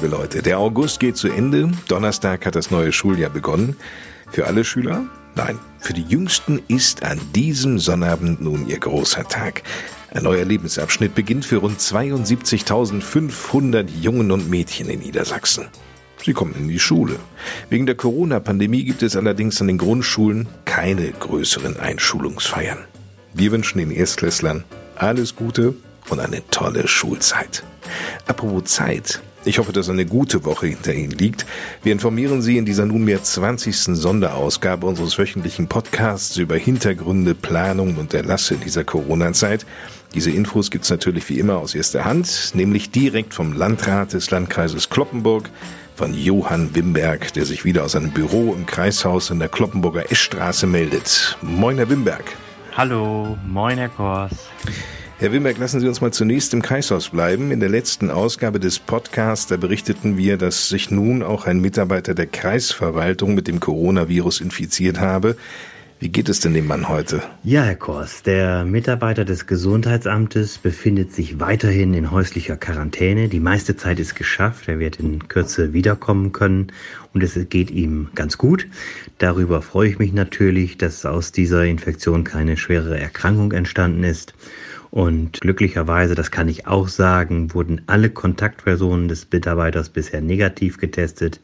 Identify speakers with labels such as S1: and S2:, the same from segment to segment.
S1: Liebe Leute. Der August geht zu Ende. Donnerstag hat das neue Schuljahr begonnen. Für alle Schüler? Nein, für die Jüngsten ist an diesem Sonnabend nun ihr großer Tag. Ein neuer Lebensabschnitt beginnt für rund 72.500 Jungen und Mädchen in Niedersachsen. Sie kommen in die Schule. Wegen der Corona-Pandemie gibt es allerdings an den Grundschulen keine größeren Einschulungsfeiern. Wir wünschen den Erstklässlern alles Gute und eine tolle Schulzeit. Apropos Zeit. Ich hoffe, dass eine gute Woche hinter Ihnen liegt. Wir informieren Sie in dieser nunmehr 20. Sonderausgabe unseres wöchentlichen Podcasts über Hintergründe, Planungen und Erlasse dieser Corona-Zeit. Diese Infos gibt's natürlich wie immer aus erster Hand, nämlich direkt vom Landrat des Landkreises Kloppenburg, von Johann Wimberg, der sich wieder aus seinem Büro im Kreishaus in der Kloppenburger Eschstraße meldet. Moin, Herr Wimberg.
S2: Hallo, moin, Herr Kors.
S1: Herr Wimberg, lassen Sie uns mal zunächst im Kreishaus bleiben. In der letzten Ausgabe des Podcasts, da berichteten wir, dass sich nun auch ein Mitarbeiter der Kreisverwaltung mit dem Coronavirus infiziert habe. Wie geht es denn dem Mann heute?
S2: Ja, Herr Kors, der Mitarbeiter des Gesundheitsamtes befindet sich weiterhin in häuslicher Quarantäne. Die meiste Zeit ist geschafft. Er wird in Kürze wiederkommen können und es geht ihm ganz gut. Darüber freue ich mich natürlich, dass aus dieser Infektion keine schwere Erkrankung entstanden ist. Und glücklicherweise, das kann ich auch sagen, wurden alle Kontaktpersonen des Mitarbeiters bisher negativ getestet.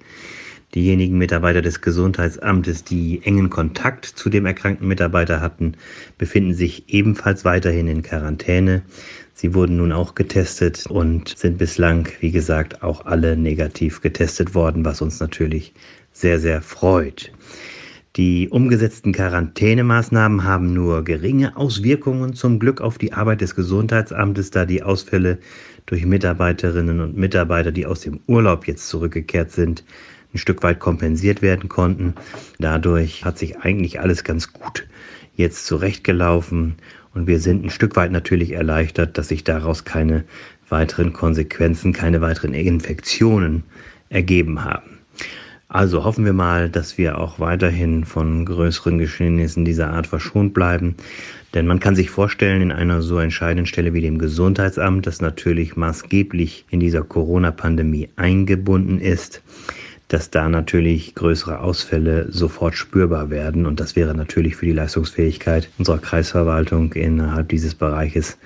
S2: Diejenigen Mitarbeiter des Gesundheitsamtes, die engen Kontakt zu dem erkrankten Mitarbeiter hatten, befinden sich ebenfalls weiterhin in Quarantäne. Sie wurden nun auch getestet und sind bislang, wie gesagt, auch alle negativ getestet worden, was uns natürlich sehr, sehr freut. Die umgesetzten Quarantänemaßnahmen haben nur geringe Auswirkungen zum Glück auf die Arbeit des Gesundheitsamtes, da die Ausfälle durch Mitarbeiterinnen und Mitarbeiter, die aus dem Urlaub jetzt zurückgekehrt sind, ein Stück weit kompensiert werden konnten. Dadurch hat sich eigentlich alles ganz gut jetzt zurechtgelaufen und wir sind ein Stück weit natürlich erleichtert, dass sich daraus keine weiteren Konsequenzen, keine weiteren Infektionen ergeben haben. Also hoffen wir mal, dass wir auch weiterhin von größeren Geschehnissen dieser Art verschont bleiben. Denn man kann sich vorstellen, in einer so entscheidenden Stelle wie dem Gesundheitsamt, das natürlich maßgeblich in dieser Corona-Pandemie eingebunden ist, dass da natürlich größere Ausfälle sofort spürbar werden. Und das wäre natürlich für die Leistungsfähigkeit unserer Kreisverwaltung innerhalb dieses Bereiches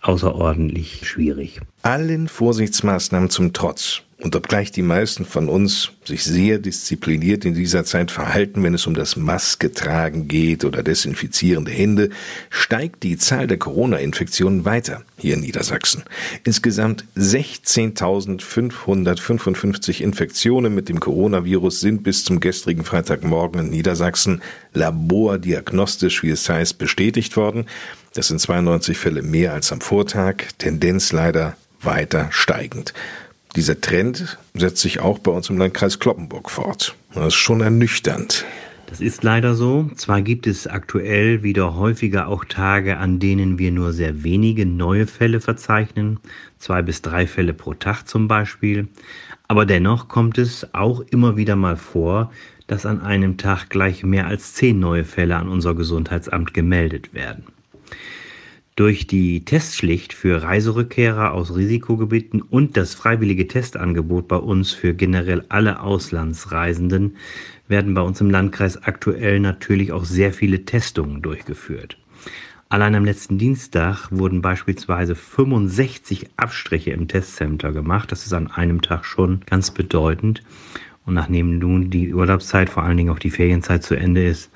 S2: außerordentlich schwierig.
S1: Allen Vorsichtsmaßnahmen zum Trotz und obgleich die meisten von uns sich sehr diszipliniert in dieser Zeit verhalten, wenn es um das Masketragen geht oder desinfizierende Hände, steigt die Zahl der Corona-Infektionen weiter hier in Niedersachsen. Insgesamt 16.555 Infektionen mit dem Coronavirus sind bis zum gestrigen Freitagmorgen in Niedersachsen labordiagnostisch, wie es heißt, bestätigt worden. Das sind 92 Fälle mehr als am Vortag, Tendenz leider weiter steigend. Dieser Trend setzt sich auch bei uns im Landkreis Kloppenburg fort. Das ist schon ernüchternd.
S2: Das ist leider so. Zwar gibt es aktuell wieder häufiger auch Tage, an denen wir nur sehr wenige neue Fälle verzeichnen, zwei bis drei Fälle pro Tag zum Beispiel, aber dennoch kommt es auch immer wieder mal vor, dass an einem Tag gleich mehr als zehn neue Fälle an unser Gesundheitsamt gemeldet werden. Durch die Testpflicht für Reiserückkehrer aus Risikogebieten und das freiwillige Testangebot bei uns für generell alle Auslandsreisenden werden bei uns im Landkreis aktuell natürlich auch sehr viele Testungen durchgeführt. Allein am letzten Dienstag wurden beispielsweise 65 Abstriche im Testcenter gemacht. Das ist an einem Tag schon ganz bedeutend. Und nachdem nun die Urlaubszeit, vor allen Dingen auch die Ferienzeit zu Ende ist,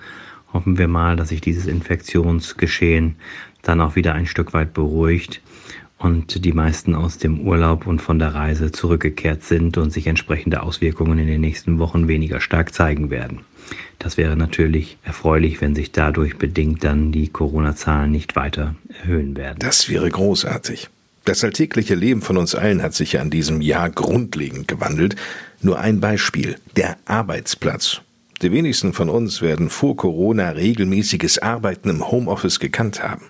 S2: hoffen wir mal, dass sich dieses Infektionsgeschehen dann auch wieder ein Stück weit beruhigt und die meisten aus dem Urlaub und von der Reise zurückgekehrt sind und sich entsprechende Auswirkungen in den nächsten Wochen weniger stark zeigen werden. Das wäre natürlich erfreulich, wenn sich dadurch bedingt dann die Corona-Zahlen nicht weiter erhöhen werden.
S1: Das wäre großartig. Das alltägliche Leben von uns allen hat sich ja an diesem Jahr grundlegend gewandelt. Nur ein Beispiel, der Arbeitsplatz. Die wenigsten von uns werden vor Corona regelmäßiges Arbeiten im Homeoffice gekannt haben.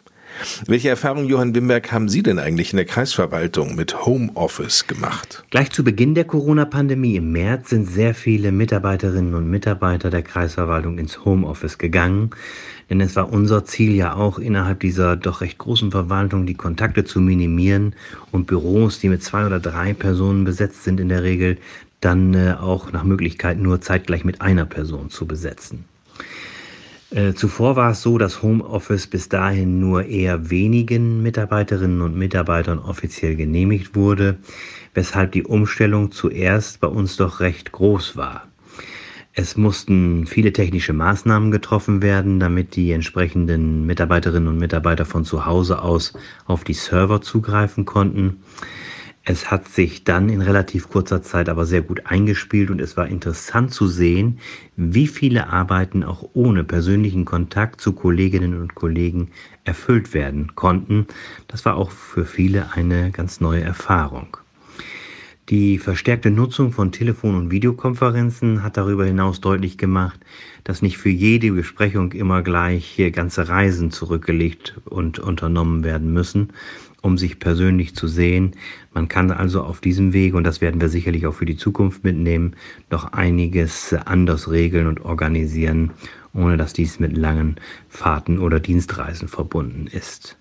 S1: Welche Erfahrungen, Johann Wimberg, haben Sie denn eigentlich in der Kreisverwaltung mit Homeoffice gemacht?
S2: Gleich zu Beginn der Corona-Pandemie im März sind sehr viele Mitarbeiterinnen und Mitarbeiter der Kreisverwaltung ins Homeoffice gegangen. Denn es war unser Ziel ja auch innerhalb dieser doch recht großen Verwaltung die Kontakte zu minimieren und Büros, die mit zwei oder drei Personen besetzt sind in der Regel, dann äh, auch nach Möglichkeit nur zeitgleich mit einer Person zu besetzen. Äh, zuvor war es so, dass Homeoffice bis dahin nur eher wenigen Mitarbeiterinnen und Mitarbeitern offiziell genehmigt wurde, weshalb die Umstellung zuerst bei uns doch recht groß war. Es mussten viele technische Maßnahmen getroffen werden, damit die entsprechenden Mitarbeiterinnen und Mitarbeiter von zu Hause aus auf die Server zugreifen konnten. Es hat sich dann in relativ kurzer Zeit aber sehr gut eingespielt und es war interessant zu sehen, wie viele Arbeiten auch ohne persönlichen Kontakt zu Kolleginnen und Kollegen erfüllt werden konnten. Das war auch für viele eine ganz neue Erfahrung. Die verstärkte Nutzung von Telefon- und Videokonferenzen hat darüber hinaus deutlich gemacht, dass nicht für jede Besprechung immer gleich ganze Reisen zurückgelegt und unternommen werden müssen, um sich persönlich zu sehen. Man kann also auf diesem Weg, und das werden wir sicherlich auch für die Zukunft mitnehmen, noch einiges anders regeln und organisieren, ohne dass dies mit langen Fahrten oder Dienstreisen verbunden ist.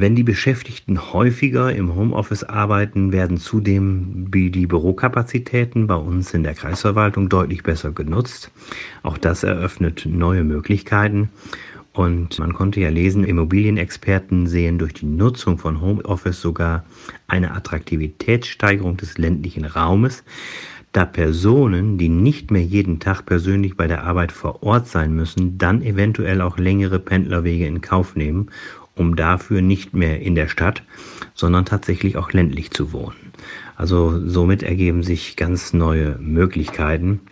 S2: Wenn die Beschäftigten häufiger im Homeoffice arbeiten, werden zudem die Bürokapazitäten bei uns in der Kreisverwaltung deutlich besser genutzt. Auch das eröffnet neue Möglichkeiten. Und man konnte ja lesen, Immobilienexperten sehen durch die Nutzung von Homeoffice sogar eine Attraktivitätssteigerung des ländlichen Raumes, da Personen, die nicht mehr jeden Tag persönlich bei der Arbeit vor Ort sein müssen, dann eventuell auch längere Pendlerwege in Kauf nehmen, um dafür nicht mehr in der Stadt, sondern tatsächlich auch ländlich zu wohnen. Also somit ergeben sich ganz neue Möglichkeiten.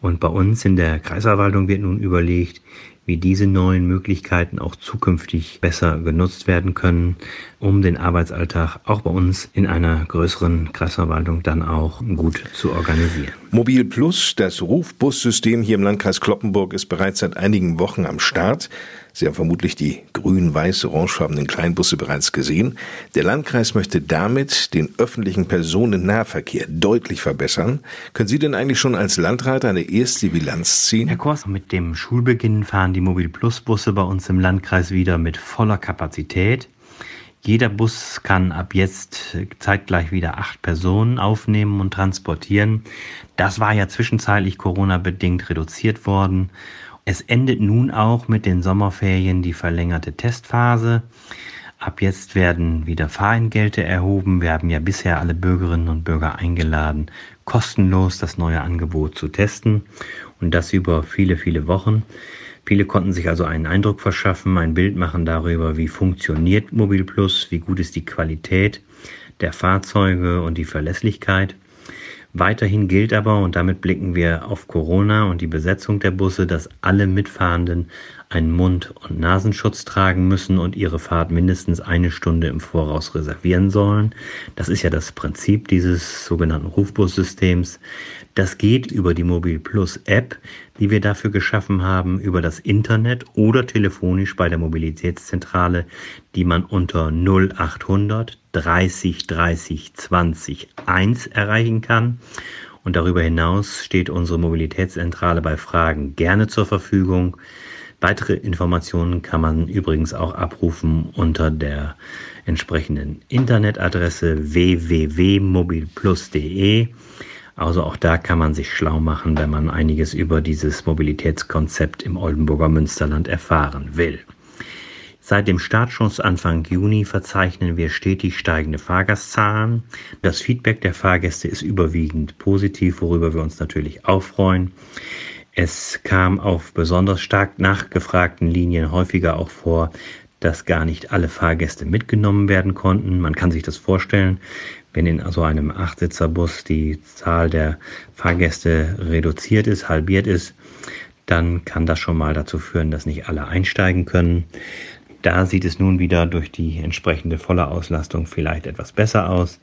S2: Und bei uns in der Kreisverwaltung wird nun überlegt, wie diese neuen Möglichkeiten auch zukünftig besser genutzt werden können, um den Arbeitsalltag auch bei uns in einer größeren Kreisverwaltung dann auch gut zu organisieren.
S1: Mobil Plus, das Rufbussystem hier im Landkreis Kloppenburg, ist bereits seit einigen Wochen am Start. Sie haben vermutlich die grün-weiß-orangefarbenen Kleinbusse bereits gesehen. Der Landkreis möchte damit den öffentlichen Personennahverkehr deutlich verbessern. Können Sie denn eigentlich schon als Landrat eine erste Bilanz ziehen?
S2: Herr Kors, mit dem Schulbeginn fahren die Mobil Plus Busse bei uns im Landkreis wieder mit voller Kapazität. Jeder Bus kann ab jetzt zeitgleich wieder acht Personen aufnehmen und transportieren. Das war ja zwischenzeitlich Corona-bedingt reduziert worden. Es endet nun auch mit den Sommerferien die verlängerte Testphase. Ab jetzt werden wieder Fahrentgelte erhoben. Wir haben ja bisher alle Bürgerinnen und Bürger eingeladen, kostenlos das neue Angebot zu testen und das über viele, viele Wochen. Viele konnten sich also einen Eindruck verschaffen, ein Bild machen darüber, wie funktioniert Mobil Plus, wie gut ist die Qualität der Fahrzeuge und die Verlässlichkeit. Weiterhin gilt aber, und damit blicken wir auf Corona und die Besetzung der Busse, dass alle Mitfahrenden einen Mund- und Nasenschutz tragen müssen und ihre Fahrt mindestens eine Stunde im Voraus reservieren sollen. Das ist ja das Prinzip dieses sogenannten Rufbussystems. Das geht über die Mobil Plus App, die wir dafür geschaffen haben, über das Internet oder telefonisch bei der Mobilitätszentrale, die man unter 0800 30 30 20 1 erreichen kann. Und darüber hinaus steht unsere Mobilitätszentrale bei Fragen gerne zur Verfügung. Weitere Informationen kann man übrigens auch abrufen unter der entsprechenden Internetadresse www.mobilplus.de. Also auch da kann man sich schlau machen, wenn man einiges über dieses Mobilitätskonzept im Oldenburger Münsterland erfahren will. Seit dem Startschuss Anfang Juni verzeichnen wir stetig steigende Fahrgastzahlen. Das Feedback der Fahrgäste ist überwiegend positiv, worüber wir uns natürlich auch freuen. Es kam auf besonders stark nachgefragten Linien häufiger auch vor, dass gar nicht alle Fahrgäste mitgenommen werden konnten. Man kann sich das vorstellen, wenn in so einem Achtsitzerbus die Zahl der Fahrgäste reduziert ist, halbiert ist, dann kann das schon mal dazu führen, dass nicht alle einsteigen können. Da sieht es nun wieder durch die entsprechende volle Auslastung vielleicht etwas besser aus.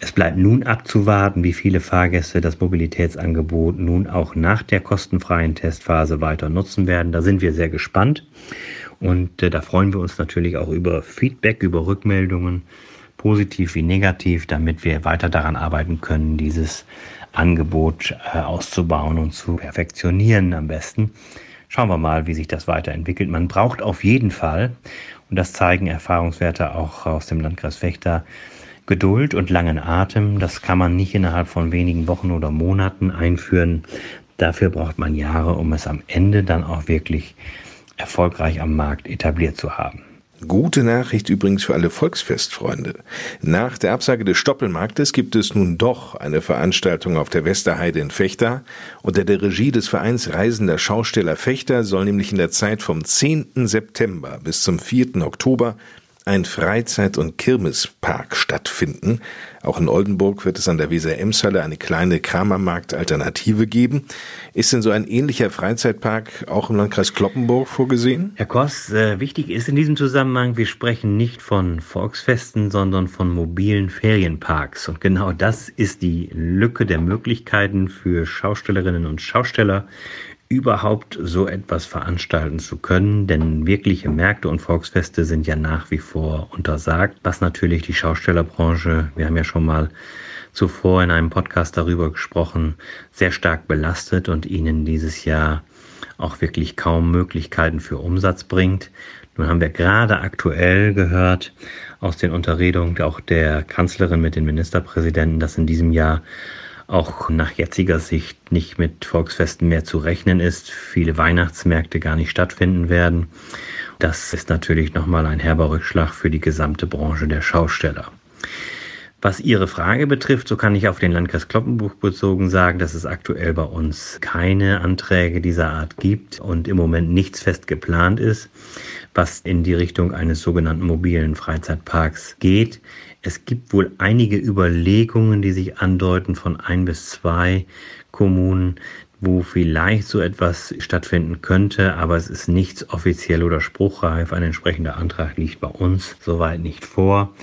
S2: Es bleibt nun abzuwarten, wie viele Fahrgäste das Mobilitätsangebot nun auch nach der kostenfreien Testphase weiter nutzen werden. Da sind wir sehr gespannt und äh, da freuen wir uns natürlich auch über Feedback, über Rückmeldungen, positiv wie negativ, damit wir weiter daran arbeiten können, dieses Angebot äh, auszubauen und zu perfektionieren am besten. Schauen wir mal, wie sich das weiterentwickelt. Man braucht auf jeden Fall, und das zeigen Erfahrungswerte auch aus dem Landkreis Fechter, Geduld und langen Atem. Das kann man nicht innerhalb von wenigen Wochen oder Monaten einführen. Dafür braucht man Jahre, um es am Ende dann auch wirklich erfolgreich am Markt etabliert zu haben.
S1: Gute Nachricht übrigens für alle Volksfestfreunde. Nach der Absage des Stoppelmarktes gibt es nun doch eine Veranstaltung auf der Westerheide in Fechter. Unter der Regie des Vereins Reisender Schausteller Fechter soll nämlich in der Zeit vom 10. September bis zum 4. Oktober ein Freizeit- und Kirmespark stattfinden. Auch in Oldenburg wird es an der Weser-Emshalle eine kleine Kramermarkt-Alternative geben. Ist denn so ein ähnlicher Freizeitpark auch im Landkreis Kloppenburg vorgesehen?
S2: Herr Koss, äh, wichtig ist in diesem Zusammenhang, wir sprechen nicht von Volksfesten, sondern von mobilen Ferienparks. Und genau das ist die Lücke der Möglichkeiten für Schaustellerinnen und Schausteller überhaupt so etwas veranstalten zu können, denn wirkliche Märkte und Volksfeste sind ja nach wie vor untersagt, was natürlich die Schaustellerbranche, wir haben ja schon mal zuvor in einem Podcast darüber gesprochen, sehr stark belastet und ihnen dieses Jahr auch wirklich kaum Möglichkeiten für Umsatz bringt. Nun haben wir gerade aktuell gehört aus den Unterredungen auch der Kanzlerin mit den Ministerpräsidenten, dass in diesem Jahr auch nach jetziger Sicht nicht mit Volksfesten mehr zu rechnen ist, viele Weihnachtsmärkte gar nicht stattfinden werden. Das ist natürlich nochmal ein herber Rückschlag für die gesamte Branche der Schausteller. Was Ihre Frage betrifft, so kann ich auf den Landkreis Kloppenburg bezogen sagen, dass es aktuell bei uns keine Anträge dieser Art gibt und im Moment nichts fest geplant ist, was in die Richtung eines sogenannten mobilen Freizeitparks geht. Es gibt wohl einige Überlegungen, die sich andeuten von ein bis zwei Kommunen, wo vielleicht so etwas stattfinden könnte, aber es ist nichts offiziell oder spruchreif. Ein entsprechender Antrag liegt bei uns soweit nicht vor.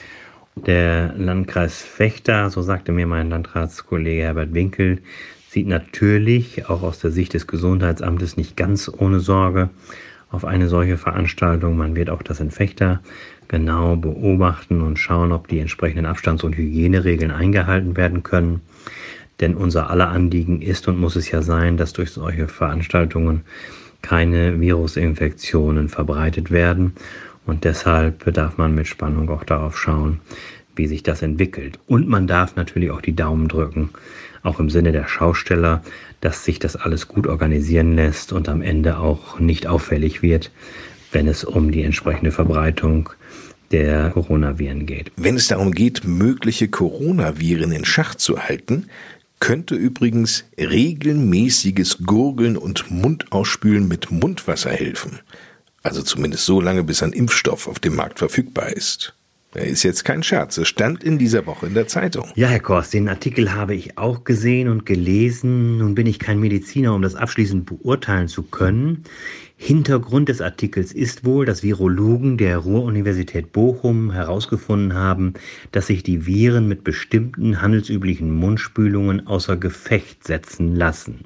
S2: Der Landkreis Fechter, so sagte mir mein Landratskollege Herbert Winkel, sieht natürlich auch aus der Sicht des Gesundheitsamtes nicht ganz ohne Sorge auf eine solche Veranstaltung. Man wird auch das in Fechter genau beobachten und schauen, ob die entsprechenden Abstands- und Hygieneregeln eingehalten werden können. Denn unser aller Anliegen ist und muss es ja sein, dass durch solche Veranstaltungen keine Virusinfektionen verbreitet werden. Und deshalb darf man mit Spannung auch darauf schauen, wie sich das entwickelt. Und man darf natürlich auch die Daumen drücken, auch im Sinne der Schausteller, dass sich das alles gut organisieren lässt und am Ende auch nicht auffällig wird, wenn es um die entsprechende Verbreitung der Coronaviren geht.
S1: Wenn es darum geht, mögliche Coronaviren in Schach zu halten, könnte übrigens regelmäßiges Gurgeln und Mundauspülen mit Mundwasser helfen. Also zumindest so lange, bis ein Impfstoff auf dem Markt verfügbar ist. Ist jetzt kein Scherz. Es stand in dieser Woche in der Zeitung.
S2: Ja, Herr Kors, den Artikel habe ich auch gesehen und gelesen. Nun bin ich kein Mediziner, um das abschließend beurteilen zu können. Hintergrund des Artikels ist wohl, dass Virologen der Ruhr-Universität Bochum herausgefunden haben, dass sich die Viren mit bestimmten handelsüblichen Mundspülungen außer Gefecht setzen lassen.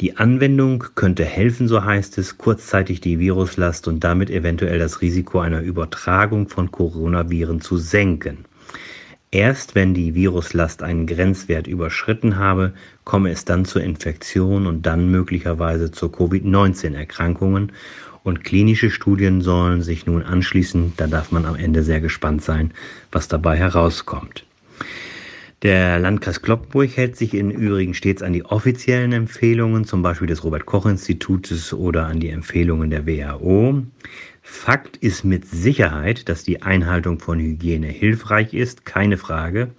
S2: Die Anwendung könnte helfen, so heißt es, kurzzeitig die Viruslast und damit eventuell das Risiko einer Übertragung von Coronaviren zu senken. Erst wenn die Viruslast einen Grenzwert überschritten habe, komme es dann zur Infektion und dann möglicherweise zur Covid-19-Erkrankungen. Und klinische Studien sollen sich nun anschließen. Da darf man am Ende sehr gespannt sein, was dabei herauskommt. Der Landkreis Kloppenburg hält sich im Übrigen stets an die offiziellen Empfehlungen, zum Beispiel des Robert-Koch-Institutes oder an die Empfehlungen der WHO. Fakt ist mit Sicherheit, dass die Einhaltung von Hygiene hilfreich ist, keine Frage.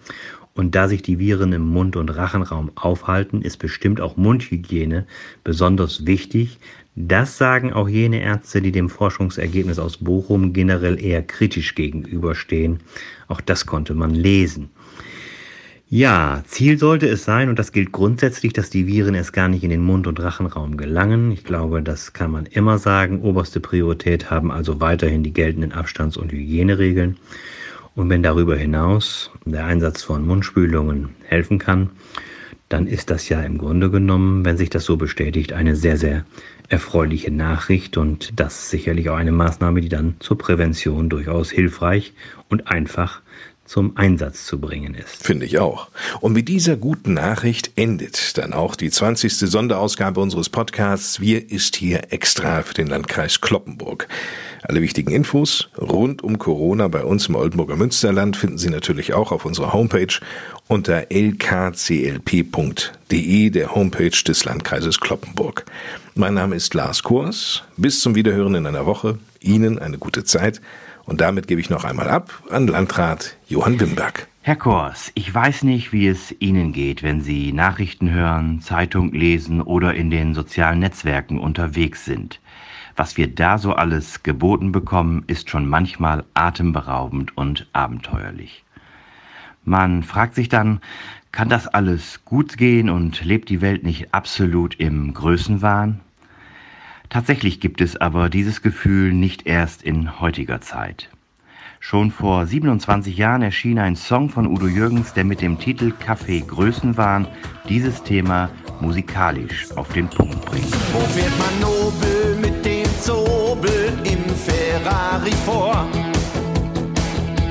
S2: Und da sich die Viren im Mund- und Rachenraum aufhalten, ist bestimmt auch Mundhygiene besonders wichtig. Das sagen auch jene Ärzte, die dem Forschungsergebnis aus Bochum generell eher kritisch gegenüberstehen. Auch das konnte man lesen. Ja, Ziel sollte es sein, und das gilt grundsätzlich, dass die Viren erst gar nicht in den Mund- und Rachenraum gelangen. Ich glaube, das kann man immer sagen. Oberste Priorität haben also weiterhin die geltenden Abstands- und Hygieneregeln. Und wenn darüber hinaus der Einsatz von Mundspülungen helfen kann, dann ist das ja im Grunde genommen, wenn sich das so bestätigt, eine sehr, sehr erfreuliche Nachricht und das sicherlich auch eine Maßnahme, die dann zur Prävention durchaus hilfreich und einfach zum Einsatz zu bringen ist.
S1: Finde ich auch. Und mit dieser guten Nachricht endet dann auch die 20. Sonderausgabe unseres Podcasts Wir ist hier extra für den Landkreis Kloppenburg. Alle wichtigen Infos rund um Corona bei uns im Oldenburger Münsterland finden Sie natürlich auch auf unserer Homepage unter lkclp.de, der Homepage des Landkreises Kloppenburg. Mein Name ist Lars Kors. Bis zum Wiederhören in einer Woche. Ihnen eine gute Zeit. Und damit gebe ich noch einmal ab an Landrat Johann Wimberg.
S2: Herr Kors, ich weiß nicht, wie es Ihnen geht, wenn Sie Nachrichten hören, Zeitung lesen oder in den sozialen Netzwerken unterwegs sind. Was wir da so alles geboten bekommen, ist schon manchmal atemberaubend und abenteuerlich. Man fragt sich dann, kann das alles gut gehen und lebt die Welt nicht absolut im Größenwahn? Tatsächlich gibt es aber dieses Gefühl nicht erst in heutiger Zeit. Schon vor 27 Jahren erschien ein Song von Udo Jürgens, der mit dem Titel Kaffee Größenwahn dieses Thema musikalisch auf den Punkt bringt.
S3: Wo fährt man nobel mit dem Zobel im Ferrari vor?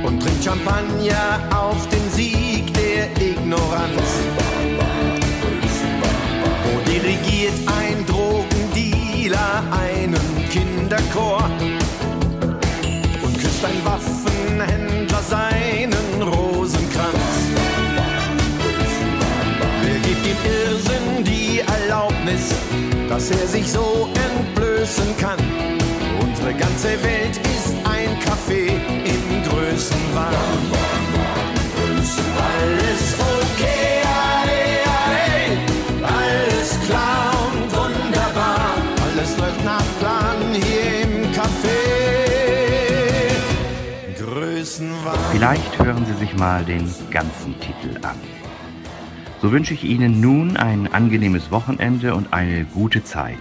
S3: Und trinkt Champagner auf den Sieg der Ignoranz. Wo dirigiert ein Kinderchor? Und küsst ein Waffenhändler seinen Rosenkranz. Wer gibt dem Irrsinn die Erlaubnis, dass er sich so entblößen kann? Unsere ganze Welt ist ein Café im Größenwahn.
S2: Vielleicht hören Sie sich mal den ganzen Titel an. So wünsche ich Ihnen nun ein angenehmes Wochenende und eine gute Zeit.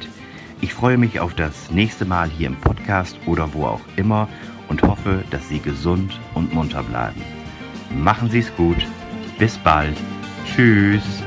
S2: Ich freue mich auf das nächste Mal hier im Podcast oder wo auch immer und hoffe, dass Sie gesund und munter bleiben. Machen Sie es gut. Bis bald. Tschüss.